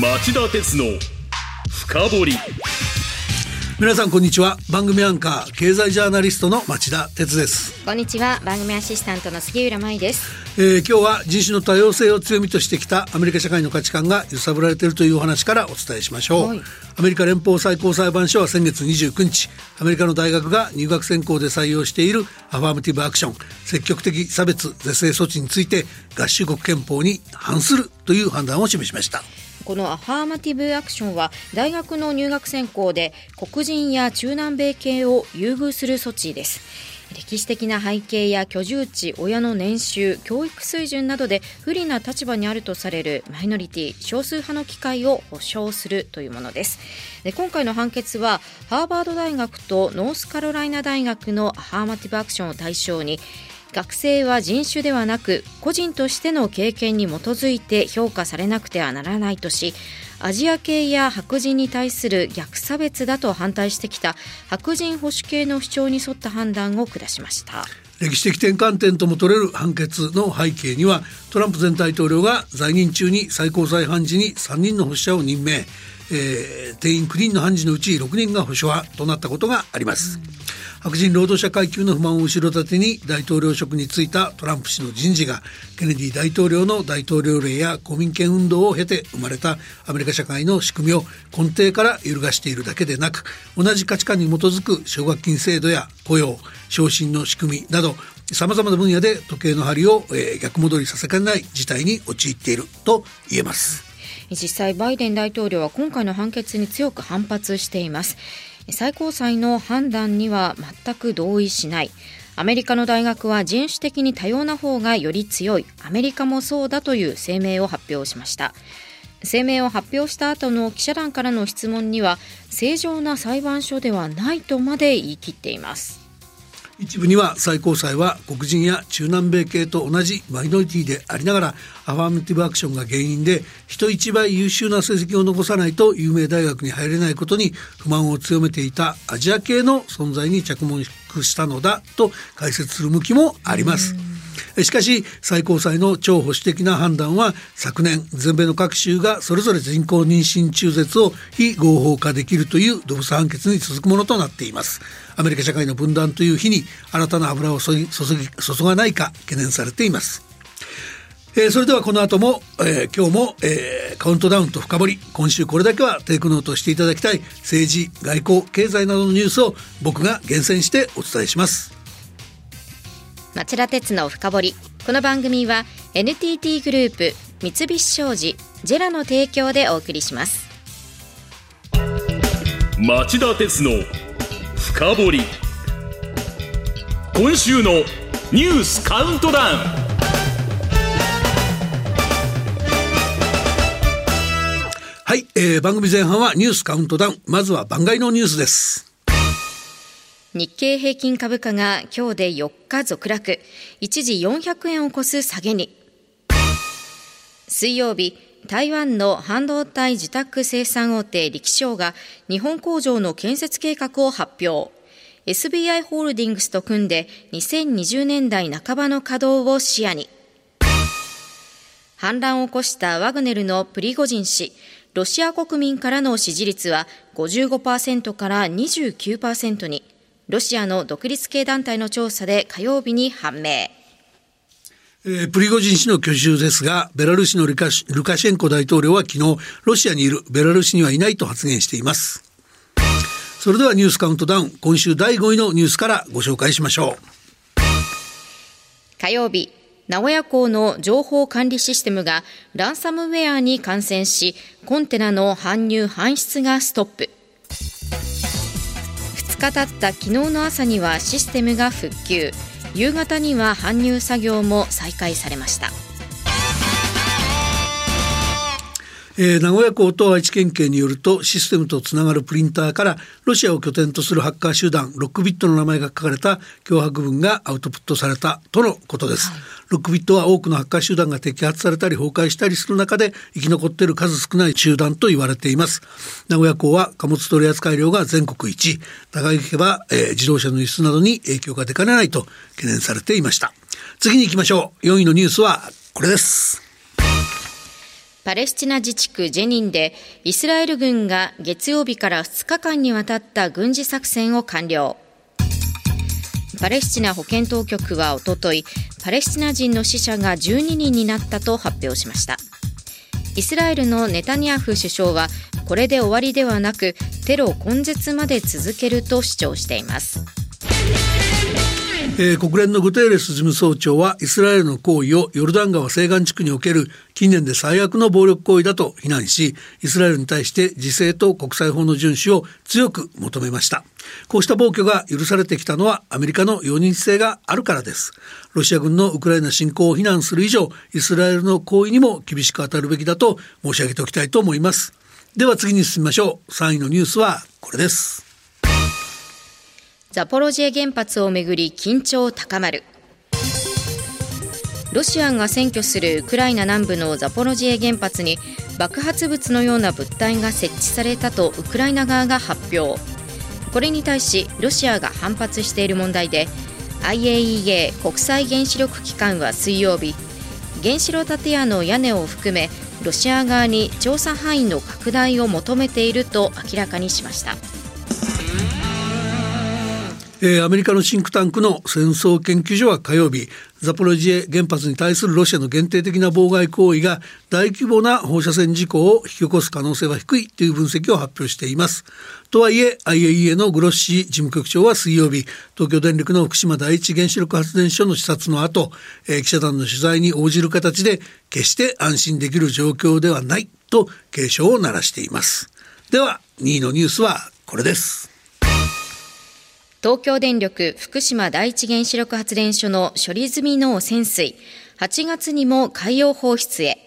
町田鉄の深掘り。皆さんこんにちは。番組アンカー経済ジャーナリストの町田鉄です。こんにちは。番組アシスタントの杉浦舞です、えー、今日は人種の多様性を強みとしてきたアメリカ社会の価値観が揺さぶられているというお話からお伝えしましょう、はい、アメリカ連邦最高裁判所は先月29日アメリカの大学が入学選考で採用しているアファーマティブアクション積極的差別是正措置について合衆国憲法に反するという判断を示しましたこのアファーマティブアクションは大学の入学選考で黒人や中南米系を優遇する措置です歴史的な背景や居住地、親の年収、教育水準などで不利な立場にあるとされるマイノリティ、少数派の機会を保障するというものです。で今回の判決は、ハーバード大学とノースカロライナ大学のアファーマティブアクションを対象に、学生は人種ではなく個人としての経験に基づいて評価されなくてはならないとしアジア系や白人に対する逆差別だと反対してきた白人保守系の主張に沿った判断を下しました歴史的転換点とも取れる判決の背景にはトランプ前大統領が在任中に最高裁判事に3人の保守者を任命、えー、定員9人の判事のうち6人が保守派となったことがあります。うん白人労働者階級の不満を後ろ盾に大統領職に就いたトランプ氏の人事がケネディ大統領の大統領令や公民権運動を経て生まれたアメリカ社会の仕組みを根底から揺るがしているだけでなく同じ価値観に基づく奨学金制度や雇用昇進の仕組みなどさまざまな分野で時計の針を、えー、逆戻りさせかねない事態に陥っていると言えます。実際バイデン大統領は今回の判決に強く反発しています最高裁の判断には全く同意しない。アメリカの大学は人種的に多様な方がより強い。アメリカもそうだという声明を発表しました。声明を発表した後の記者団からの質問には正常な裁判所ではないとまで言い切っています。一部には最高裁は黒人や中南米系と同じマイノリティでありながらアファーメティブアクションが原因で人一倍優秀な成績を残さないと有名大学に入れないことに不満を強めていたアジア系の存在に着目したのだと解説する向きもあります。しかし最高裁の超保守的な判断は昨年全米の各州がそれぞれ人工妊娠中絶を非合法化できるというドブス判決に続くものとなっています。アメリカ社会の分断という日に新たな油を注ぎ注がないか懸念されています。えー、それではこの後も、えー、今日も、えー、カウントダウンと深掘り。今週これだけはテイクノートしていただきたい政治外交経済などのニュースを僕が厳選してお伝えします。町田鉄の深掘り。この番組は NTT グループ三菱商事ジェラの提供でお送りします。町田鉄の深掘り。今週のニュースカウントダウン。はい、えー、番組前半はニュースカウントダウン。まずは番外のニュースです日経平均株価が今日で4日続落。一時400円を超す下げに。水曜日台湾の半導体受託生産大手力商が日本工場の建設計画を発表。SBI ホールディングスと組んで2020年代半ばの稼働を視野に。反乱を起こしたワグネルのプリゴジン氏。ロシア国民からの支持率は55%から29%に。ロシアの独立系団体の調査で火曜日に判明。えー、プリゴジン氏の居住ですが、ベラルーシのルカシェンコ大統領は昨日、ロシアにいるベラルーシにはいないと発言しています。それではニュースカウントダウン、今週第5位のニュースからご紹介しましょう。火曜日、名古屋港の情報管理システムがランサムウェアに感染し、コンテナの搬入搬出がストップ。日経った昨日の朝にはシステムが復旧。夕方には搬入作業も再開されました。えー、名古屋港と愛知県警によるとシステムとつながるプリンターからロシアを拠点とするハッカー集団ロックビットの名前が書かれた脅迫文がアウトプットされたとのことです、はい、ロックビットは多くのハッカー集団が摘発されたり崩壊したりする中で生き残っている数少ない集団と言われています。名古屋港は貨物取扱量が全国一長引けば、えー、自動車の輸出などに影響が出かねないと懸念されていました。次に行きましょう。4位のニュースはこれですパレスチナ自治区ジェニンでイスラエル軍が月曜日から2日間にわたった軍事作戦を完了。パレスチナ保健当局はおとといパレスチナ人の死者が12人になったと発表しました。イスラエルのネタニヤフ首相はこれで終わりではなくテロ根絶まで続けると主張しています。えー、国連のグテーレス事務総長はイスラエルの行為をヨルダン川西岸地区における近年で最悪の暴力行為だと非難しイスラエルに対して自制と国際法の遵守を強く求めました。こうした暴挙が許されてきたのはアメリカの容認性があるからです。ロシア軍のウクライナ侵攻を非難する以上イスラエルの行為にも厳しく当たるべきだと申し上げておきたいと思います。では次に進みましょう。3位のニュースはこれです。ザポロジエ原発をめぐり緊張高まるロシアが占拠するウクライナ南部のザポロジエ原発に爆発物のような物体が設置されたとウクライナ側が発表これに対しロシアが反発している問題で IAEA 国際原子力機関は水曜日原子炉建屋の屋根を含めロシア側に調査範囲の拡大を求めていると明らかにしました。えー、アメリカのシンクタンクの戦争研究所は火曜日ザポロジエ原発に対するロシアの限定的な妨害行為が大規模な放射線事故を引き起こす可能性は低いという分析を発表しています。とはいえ IAEA のグロッシー事務局長は水曜日東京電力の福島第一原子力発電所の視察の後、えー、記者団の取材に応じる形で決して安心できる状況ではないと警鐘を鳴らしています。では2位のニュースはこれです。東京電力福島第一原子力発電所の処理済みの汚染水8月にも海洋放出へ。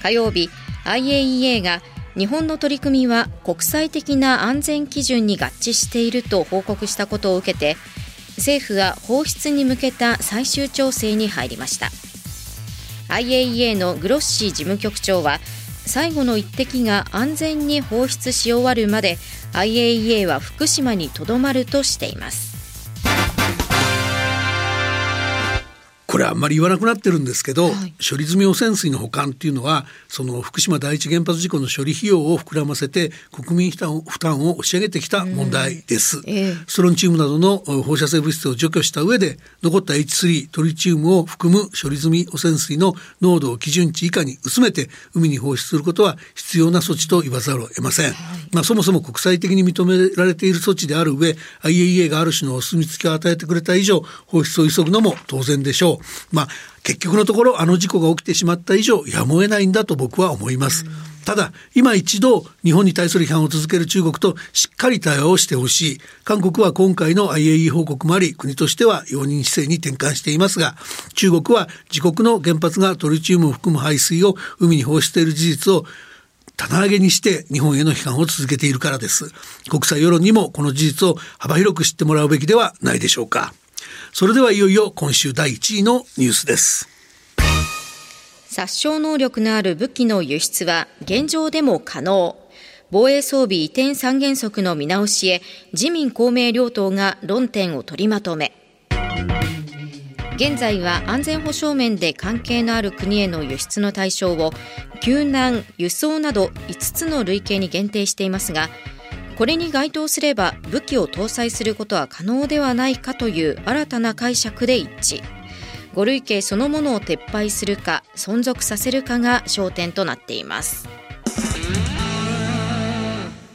火曜日 IAEA が日本の取り組みは国際的な安全基準に合致していると報告したことを受けて政府は放出に向けた最終調整に入りました。IAEA のグロッシー事務局長は最後の一滴が安全に放出し終わるまで IAEA は福島にとどまるとしています。これあんまり言わなくなってるんですけど、はい、処理済み汚染水の保管っていうのはその福島第一原発事故の処理費用を膨らませて国民負担負担を押し上げてきた問題です、えー、ストロンチウムなどの放射性物質を除去した上で残った H3 トリチウムを含む処理済み汚染水の濃度を基準値以下に薄めて海に放出することは必要な措置と言わざるを得ません、はい、まあ、そもそも国際的に認められている措置である上 IAEA がある種のお墨付きを与えてくれた以上放出を急ぐのも当然でしょうまあ結局のところあの事故が起きてしまった以上やむを得ないんだと僕は思います。ただ今一度日本に対する批判を続ける中国としっかり対話をしてほしい。韓国は今回の IAE 報告もあり国としては容認姿勢に転換していますが中国は自国の原発がトリチウムを含む排水を海に放出している事実を棚上げにして日本への批判を続けているからです。国際世論にもこの事実を幅広く知ってもらうべきではないでしょうか。それではいよいよ今週第1位のニュースです。殺傷能力のある武器の輸出は現状でも可能。防衛装備移転三原則の見直しへ自民公明両党が論点を取りまとめ。現在は安全保障面で関係のある国への輸出の対象を救難、輸送など5つの類型に限定していますがこれに該当すれば武器を搭載することは可能ではないかという新たな解釈で一致。5類型そのものを撤廃するか存続させるかが焦点となっています。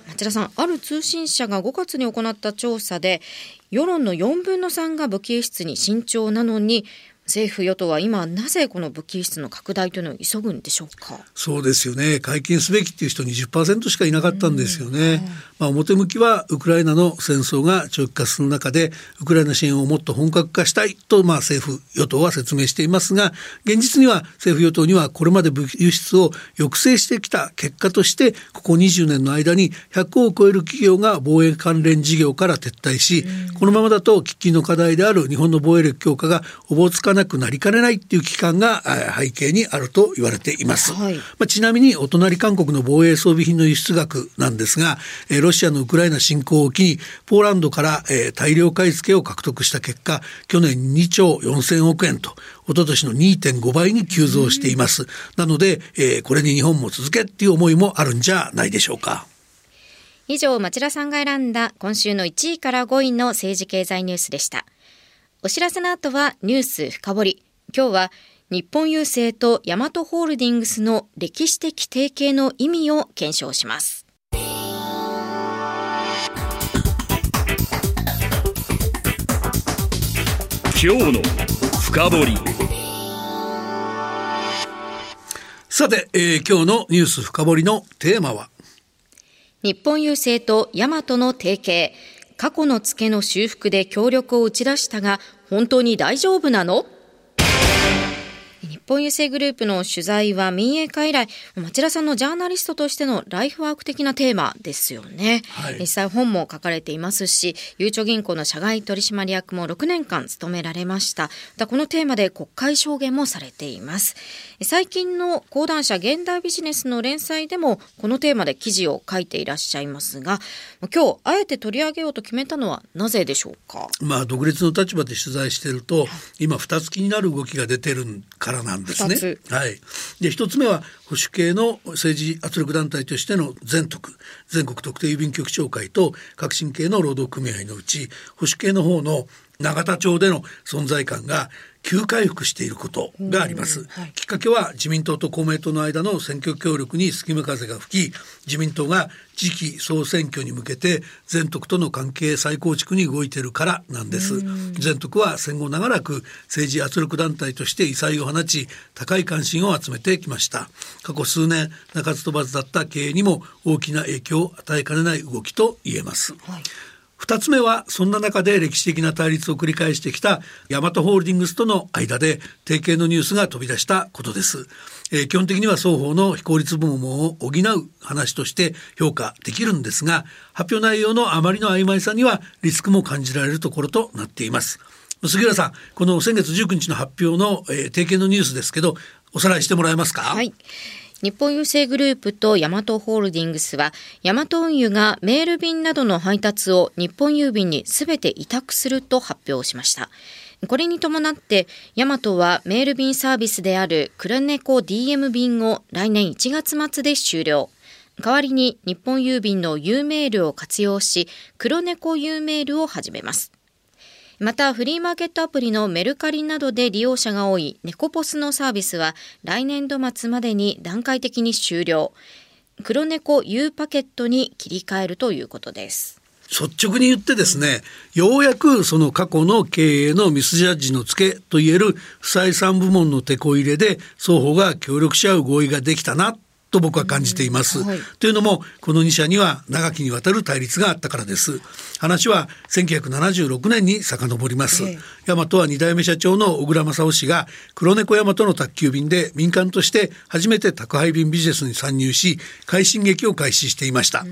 町田さんある通信社が5月に行った調査で世論の4分の3が武器輸出に慎重なのに政府与党は今なぜこの武器輸出の拡大というのを急ぐんでしょうか？そうですよね。解禁すべきっていう人20%しかいなかったんですよね、まあ、表向きはウクライナの戦争が長期化する中でウクライナ支援をもっと本格化したいとまあ政府与党は説明していますが現実には政府与党にはこれまで武器輸出を抑制してきた結果としてここ20年の間に100を超える企業が防衛関連事業から撤退しこのままだと喫緊の課題である日本の防衛力強化がおぼつかかなくなりかねないっていう期間が背景にあると言われています、はい、まあ、ちなみにお隣韓国の防衛装備品の輸出額なんですが、えー、ロシアのウクライナ侵攻を機にポーランドから、えー、大量買い付けを獲得した結果去年2兆4000億円と一昨年の2.5倍に急増しています、なので、えー、これに日本も続けっていう思いもあるんじゃないでしょうか。以上町田さんが選んだ今週の1位から5位の政治経済ニュースでしたお知らせの後はニュース深掘り。今日は日本郵政とヤマトホールディングスの歴史的提携の意味を検証します。今日の深掘り。さて、えー、今日のニュース深掘りのテーマは？日本郵政とヤマトの提携過去のツケの修復で協力を打ち出したが本当に大丈夫なの？本郵政グループの取材は民営化以来町田さんのジャーナリストとしてのライフワーク的なテーマですよね、はい、実際本も書かれていますしゆうちょ銀行の社外取締役も6年間務められました。だこのテーマで国会証言もされています。最近の講談社現代ビジネスの連載でもこのテーマで記事を書いていらっしゃいますが今日あえて取り上げようと決めたのはなぜでしょうか？まあ独立の立場で取材していると今二つ気になる動きが出てるからなんですね。はい、で一つ目は保守系の政治圧力団体としての全徳全国特定郵便局長会と革新系の労働組合のうち保守系の方の永田町での存在感が急回復していることがあります、はい、きっかけは自民党と公明党の間の選挙協力に隙間風が吹き自民党が次期総選挙に向けて全徳との関係再構築に動いているからなんです。全徳は戦後長らく政治圧力団体として異彩を放ち高い関心を集めてきました。過去数年鳴かず飛ばずだった経営にも大きな影響を与えかねない動きと言えます、はい2つ目はそんな中で歴史的な対立を繰り返してきたヤマトホールディングスとの間で提携のニュースが飛び出したことです。えー、基本的には双方の非効率部門を補う話として評価できるんですが発表内容のあまりの曖昧さにはリスクも感じられるところとなっています。杉浦さんこの先月19日の発表の、えー、提携のニュースですけどおさらいしてもらえますか？はい日本郵政グループとヤマトホールディングスは、ヤマト運輸がメール便などの配達を日本郵便にすべて委託すると発表しました。これに伴って、ヤマトはメール便サービスであるクラネコ DM 便を来年1月末で終了。代わりに日本郵便の U メールを活用し、黒猫 U メールを始めます。またフリーマーケットアプリのメルカリなどで利用者が多いネコポスのサービスは来年度末までに段階的に終了。黒猫 U パケットに切り替えるということです。率直に言ってですね、ようやくその過去の経営のミスジャッジの付けといえる不採算部門の手こ入れで双方が協力し合う合意ができたな。と僕は感じています。はい、というのもこの2社には長きにわたる対立があったからです。話は1976年に遡ります。え大和は2代目社長の小倉正夫氏が黒猫大和の宅急便で民間として初めて宅配便ビジネスに参入し快進撃を開始していました。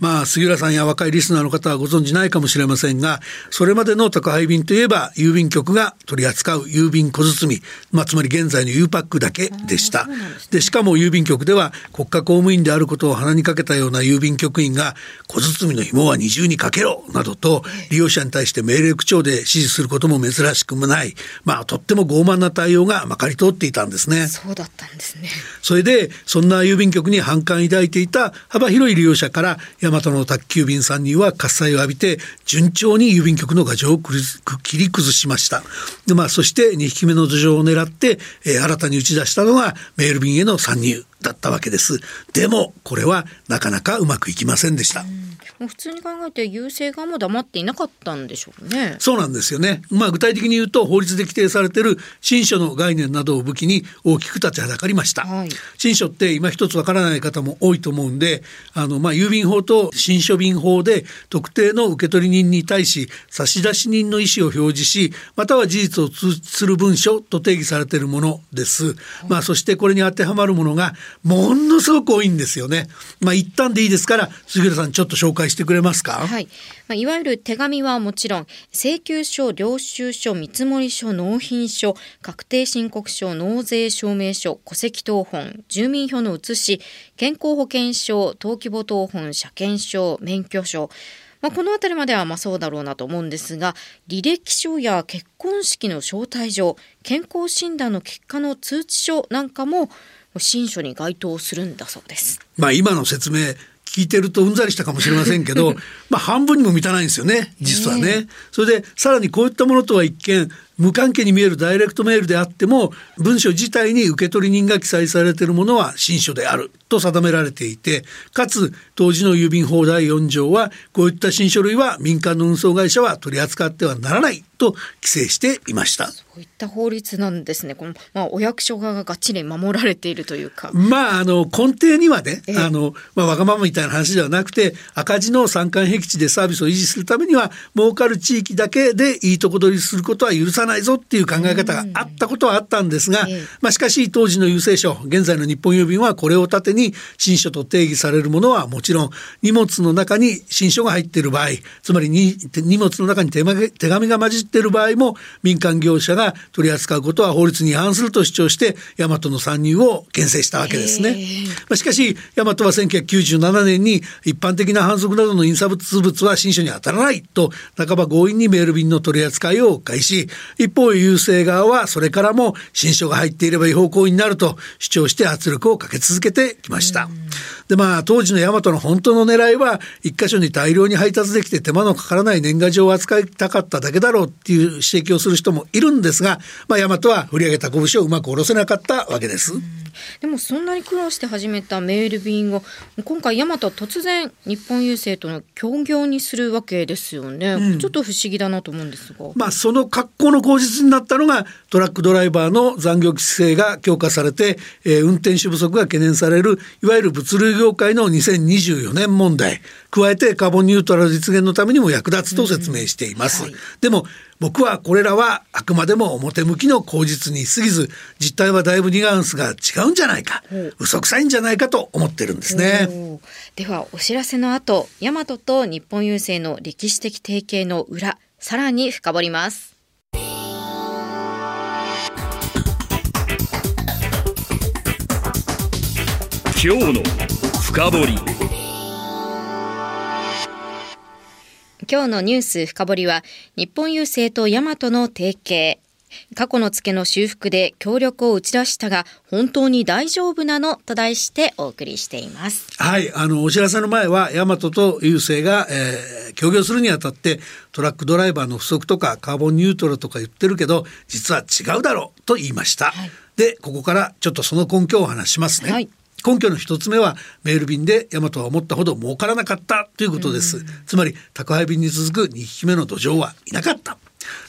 まあ杉浦さんや若いリスナーの方はご存じないかもしれませんがそれまでの宅配便といえば郵便局が取り扱う郵便小包、まあ、つまり現在の U パックだけでした。でしかも郵便局では国家公務員であることを鼻にかけたような郵便局員が小包の紐は二重にかけろなどと利用者に対して命令口調で指示することも珍しくもない、まあとっても傲慢な対応がまかり通っていたんですね。そうだったんですね。それでそんな郵便局に反感抱いていた幅広い利用者から大和の宅急便参入は喝采を浴びて順調に郵便局の牙城を切り崩しました。でまあそして2匹目の土壌を狙って、えー、新たに打ち出したのがメール便への参入。だったわけです。でもこれはなかなかうまくいきませんでした。普通に考えて優勢側も黙っていなかったんでしょうね。そうなんですよね。まあ具体的に言うと法律で規定されている新書の概念などを武器に大きく立ちはだかりました。はい、新書って今一つわからない方も多いと思うんで、あのまあ郵便法と新書便法で特定の受取人に対し差出人の意思を表示し、または事実を通知する文書と定義されているものです。はい、まあそしてこれに当てはまるものがものすごく多いんですよね。まあ一旦でいいですから杉浦さんちょっと紹介してくれますか？はい。まあ、いわゆる手紙はもちろん請求書、領収書、見積書、納品書、確定申告書、納税証明書、戸籍謄本、住民票の写し、健康保険証、登記簿謄本、車検証、免許証。まあ、この辺りまではまあそうだろうなと思うんですが履歴書や結婚式の招待状健康診断の結果の通知書なんかも新書に該当するんだそうです。まあ今の説明聞いてるとうんざりしたかもしれませんけど、まあ半分にも満たないんですよね、実はね。それでさらにこういったものとは一見無関係に見えるダイレクトメールであっても文書自体に受取人が記載されているものは新書であると定められていてかつ当時の郵便法第4条はこういった新書類は民間の運送会社は取り扱ってはならないと規制していました。そういった法律なんですね。このまあお役所側ががっちり守られているというか。まああの根底にはね、ええ、あのまあわがままみたいな話ではなくて赤字の山間僻地でサービスを維持するためには儲かる地域だけでいいとこ取りすることは許さないぞっていう考え方があったことはあったんですが、まあしかし当時の郵政省現在の日本郵便はこれを盾に新書と定義されるものはもちろん荷物の中に新書が入っている場合つまりに荷物の中に手紙が混じっている場合も民間業者が取り扱うことは法律に違反すると主張して大和の参入を牽制したわけですね。まあ、しかし大和は1997年に一般的な反則などの印刷物は新書に当たらないと半ば強引にメール便の取り扱いを開始一方郵政側はそれからも新書が入っていれば違法行為になると主張して圧力をかけ続けてきました。でまあ当時の大和の本当の狙いは一箇所に大量に配達できて手間のかからない年賀状を扱いたかっただけだろうっていう指摘をする人もいるんですが、まあ、大和は振り上げた拳をうまく下ろせなかったわけです。でもそんなに苦労して始めたメール便を今回大和は突然日本郵政との協業にするわけですよね、うん、ちょっと不思議だなと思うんですがまあその格好の口実になったのがトラックドライバーの残業規制が強化されて、えー、運転手不足が懸念されるいわゆる物流業界の2024年問題。加えてカーボンニュートラル実現のためにも役立つと説明しています、うんはい、でも僕はこれらはあくまでも表向きの口実に過ぎず実態はだいぶニュアンスが違うんじゃないか、う。ん、嘘くさいんじゃないかと思ってるんですね。ではお知らせの後大和と日本郵政の歴史的提携の裏さらに深掘ります今日の深掘り。今日のニュース深掘りは日本郵政と大和の提携。過去の付けの修復で協力を打ち出したが本当に大丈夫なのと題してお送りしています。はいあのお知らせの前は大和と郵政が、えー、協業するにあたってトラックドライバーの不足とかカーボンニュートラルとか言ってるけど実は違うだろうと言いました、はい、でここからちょっとその根拠をお話しますね、はい根拠の一つ目はメール便でヤマトは思ったほど儲からなかったということです。つまり宅配便に続く2匹目の土壌はいなかった。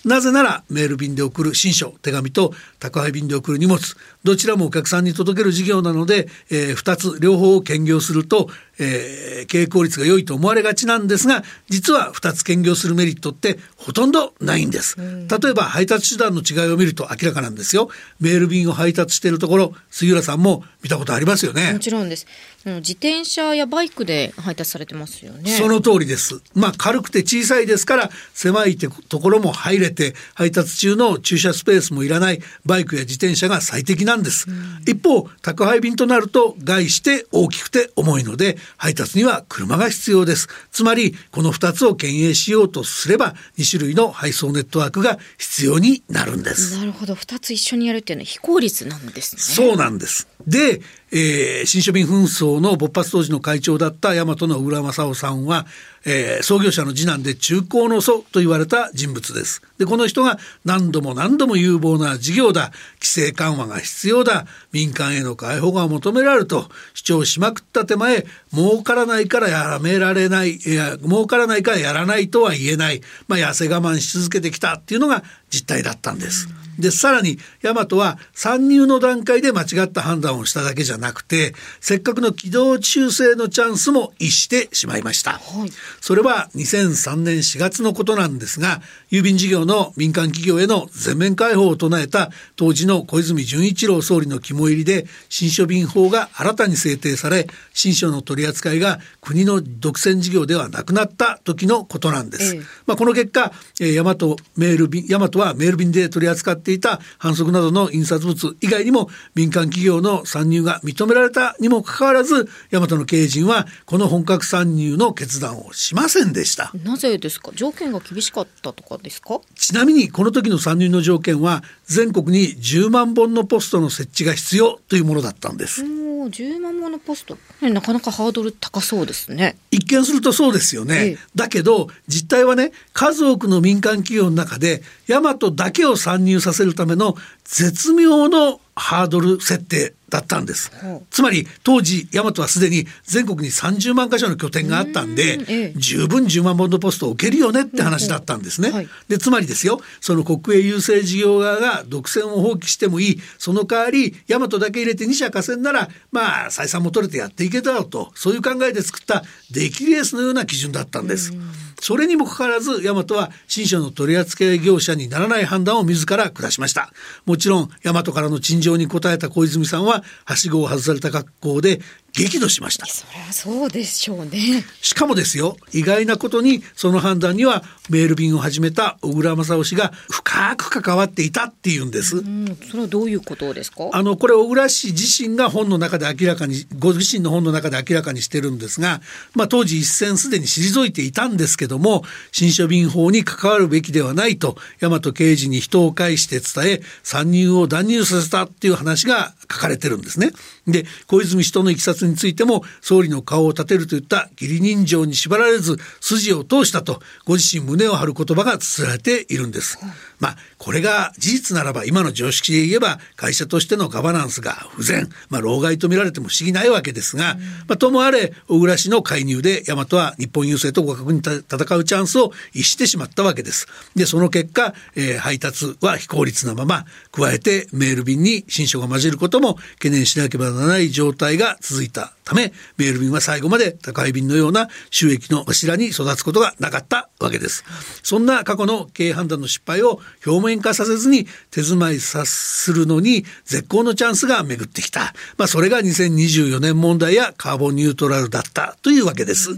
なぜならメール便で送る新書手紙と宅配便で送る荷物どちらもお客さんに届ける事業なので、えー、2つ両方を兼業すると、えー、経営効率が良いと思われがちなんですが実は2つ兼業するメリットってほとんどないんです、例えば配達手段の違いを見ると明らかなんですよ。メール便を配達しているところ杉浦さんも見たことありますよね。もちろんです。自転車やバイクで配達されてますよね。その通りです。まあ軽くて小さいですから狭いところも入れて配達中の駐車スペースもいらないバイクや自転車が最適なんです、一方宅配便となると概して大きくて重いので配達には車が必要です。つまりこの2つを兼営しようとすれば2種類の配送ネットワークが必要になるんです。なるほど。2つ一緒にやるっていうのは非効率なんですね。そうなんです。でえー、新書便紛争の勃発当時の会長だった大和の浦正夫さんは、えー、創業者の次男で中高の祖と言われた人物です。で、この人が何度も何度も有望な事業だ、規制緩和が必要だ、民間への解放が求められると。主張しまくった手前、儲からないからやめられない、いや、儲からないからやらないとは言えない、まあ、痩せ我慢し続けてきたっていうのが実態だったんです。でさらに大和は参入の段階で間違った判断をしただけじゃなくてせっかくの軌道修正のチャンスも逸してしまいました、はい、それは2003年4月のことなんですが郵便事業の民間企業への全面開放を唱えた当時の小泉純一郎総理の肝入りで新書便法が新たに制定され新書の取り扱いが国の独占事業ではなくなった時のことなんです。ええ、まあ、この結果、えー、大和メール便大和はメール便で取り扱っていた反則などの印刷物以外にも民間企業の参入が認められたにもかかわらず大和の経営陣はこの本格参入の決断をしませんでした。なぜですか？条件が厳しかったとかですか？ちなみにこの時の参入の条件は全国に10万本のポストの設置が必要というものだったんです。10万本のポスト。なかなかハードル高そうですね。一見するとそうですよね、ええ、だけど実態はね数多くの民間企業の中で大和だけを参入させるための絶妙のハードル設定だったんです。つまり当時大和はすでに全国に30万箇所の拠点があったんで、ええ、十分10万本のポストを受けるよねって話だったんですね。はい、でつまりですよその国営郵政事業側が独占を放棄してもいい。その代わり大和だけ入れて2社貸せんならまあ採算も取れてやっていけたろうと。そういう考えで作った出来レースのような基準だったんです。それにもかかわらず大和は新書の取扱業者にならない判断を自ら下しました。もちろん大和からの陳情に応えた小泉さんははしごを外された格好で激怒しました。そりゃそうでしょうね。しかもですよ意外なことにその判断にはメール便を始めた小倉正夫氏が深く関わっていたっていうんです、うん、それはどういうことですか？あのこれ小倉氏自身が本の中で明らかにご自身の本の中で明らかにしてるんですが、まあ、当時一線すでに退いていたんですけども新書便法に関わるべきではないと大和刑事に人を介して伝え参入を断入させたっていう話が書かれてるんですね。で小泉氏とのいきさつについても総理の顔を立てるといった義理人情に縛られず筋を通したとご自身胸を張る言葉が綴られているんです。まあこれが事実ならば今の常識で言えば会社としてのガバナンスが不全、まあ、老害と見られても不思議ないわけですが、まあ、ともあれ小倉氏の介入で大和は日本郵政と互角に戦うチャンスを逸してしまったわけです。でその結果、えー、配達は非効率なまま加えてメール便に新書が混じることも懸念しなければならない状態が続いたためメール便は最後まで宅配便のような収益の柱に育つことがなかったわけです。そんな過去の経営判断の失敗を表面化させずに手詰まいさするのに絶好のチャンスが巡ってきた。まあそれが2024年問題やカーボンニュートラルだったというわけです。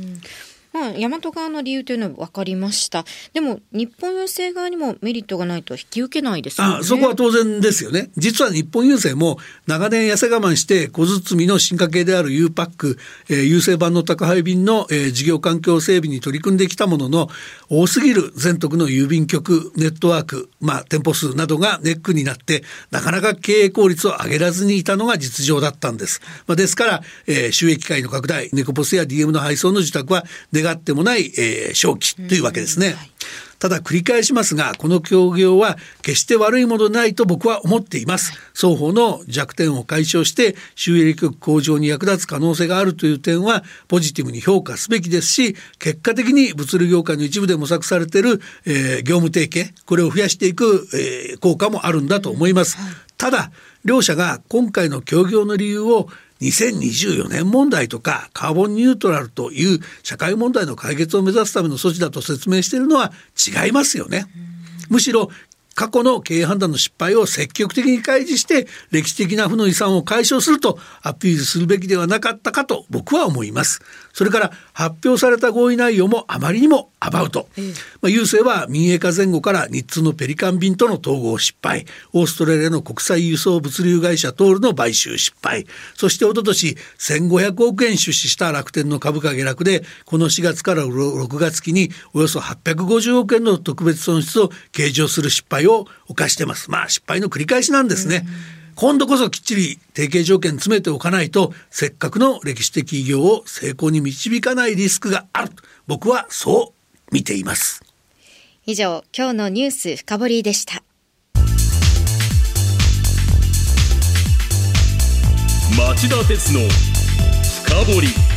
まあ、大和側の理由というのは分かりました。でも、日本郵政側にもメリットがないと引き受けないですよね。あそこは当然ですよね。実は日本郵政も長年痩せ我慢して小包の進化系である U パック、えー、郵政版の宅配便の、えー、事業環境整備に取り組んできたものの、多すぎる全国の郵便局ネットワーク、まあ、店舗数などがネックになって、なかなか経営効率を上げらずにいたのが実情だったんです。まあ、ですから、えー、収益界の拡大、ネコポスや DM の配送の受託は願ってもない、えー、正気というわけですね。ただ繰り返しますがこの協業は決して悪いものないと僕は思っています。双方の弱点を解消して収益力向上に役立つ可能性があるという点はポジティブに評価すべきですし結果的に物流業界の一部で模索されている、えー、業務提携これを増やしていく、えー、効果もあるんだと思います。ただ両者が今回の協業の理由を2024年問題とかカーボンニュートラルという社会問題の解決を目指すための措置だと説明しているのは違いますよね。むしろ過去の経営判断の失敗を積極的に開示して歴史的な負の遺産を解消するとアピールするべきではなかったかと僕は思います。それから発表された合意内容もあまりにもアバウト。まあ、郵政は民営化前後から日通のペリカン便との統合失敗、オーストラリアの国際輸送物流会社トールの買収失敗、そして一昨年1500億円出資した楽天の株価下落で、この4月から6月期におよそ850億円の特別損失を計上する失敗を犯してます。まあ失敗の繰り返しなんですね。今度こそきっちり提携条件詰めておかないとせっかくの歴史的偉業を成功に導かないリスクがある僕はそう見ています以上今日のニュース深掘りでした町田鉄の深掘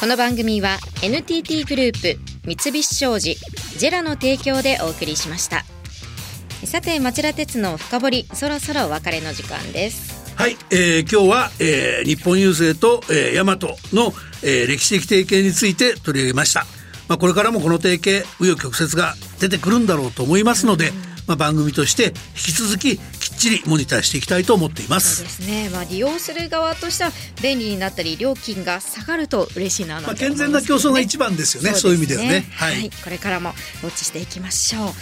この番組は NTT グループ三菱商事ジェラの提供でお送りしましたさて町田鉄の深掘りそろそろお別れの時間ですはい、えー今日は、えー日本郵政と、えー、大和の、えー歴史的提携について取り上げました。まあ、これからもこの提携、紆余曲折が出てくるんだろうと思いますので、まあ、番組として引き続ききっちりモニターしていきたいと思っていま。そうですすね、まあ、利用する側としては便利になったり料金が下がると嬉しいななんてまあ、健全な競争が一番ですよね。そういう意味ではね。は、はいい。これからもウォッチしていきましょう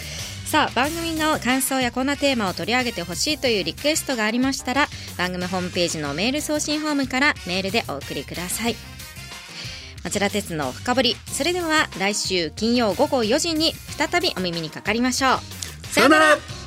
さあ番組の感想やこんなテーマを取り上げてほしいというリクエストがありましたら番組ホームページのメール送信フォームからメールでお送りください町田鉄の深掘りそれでは来週金曜午後4時に再びお耳にかかりましょうさよなら。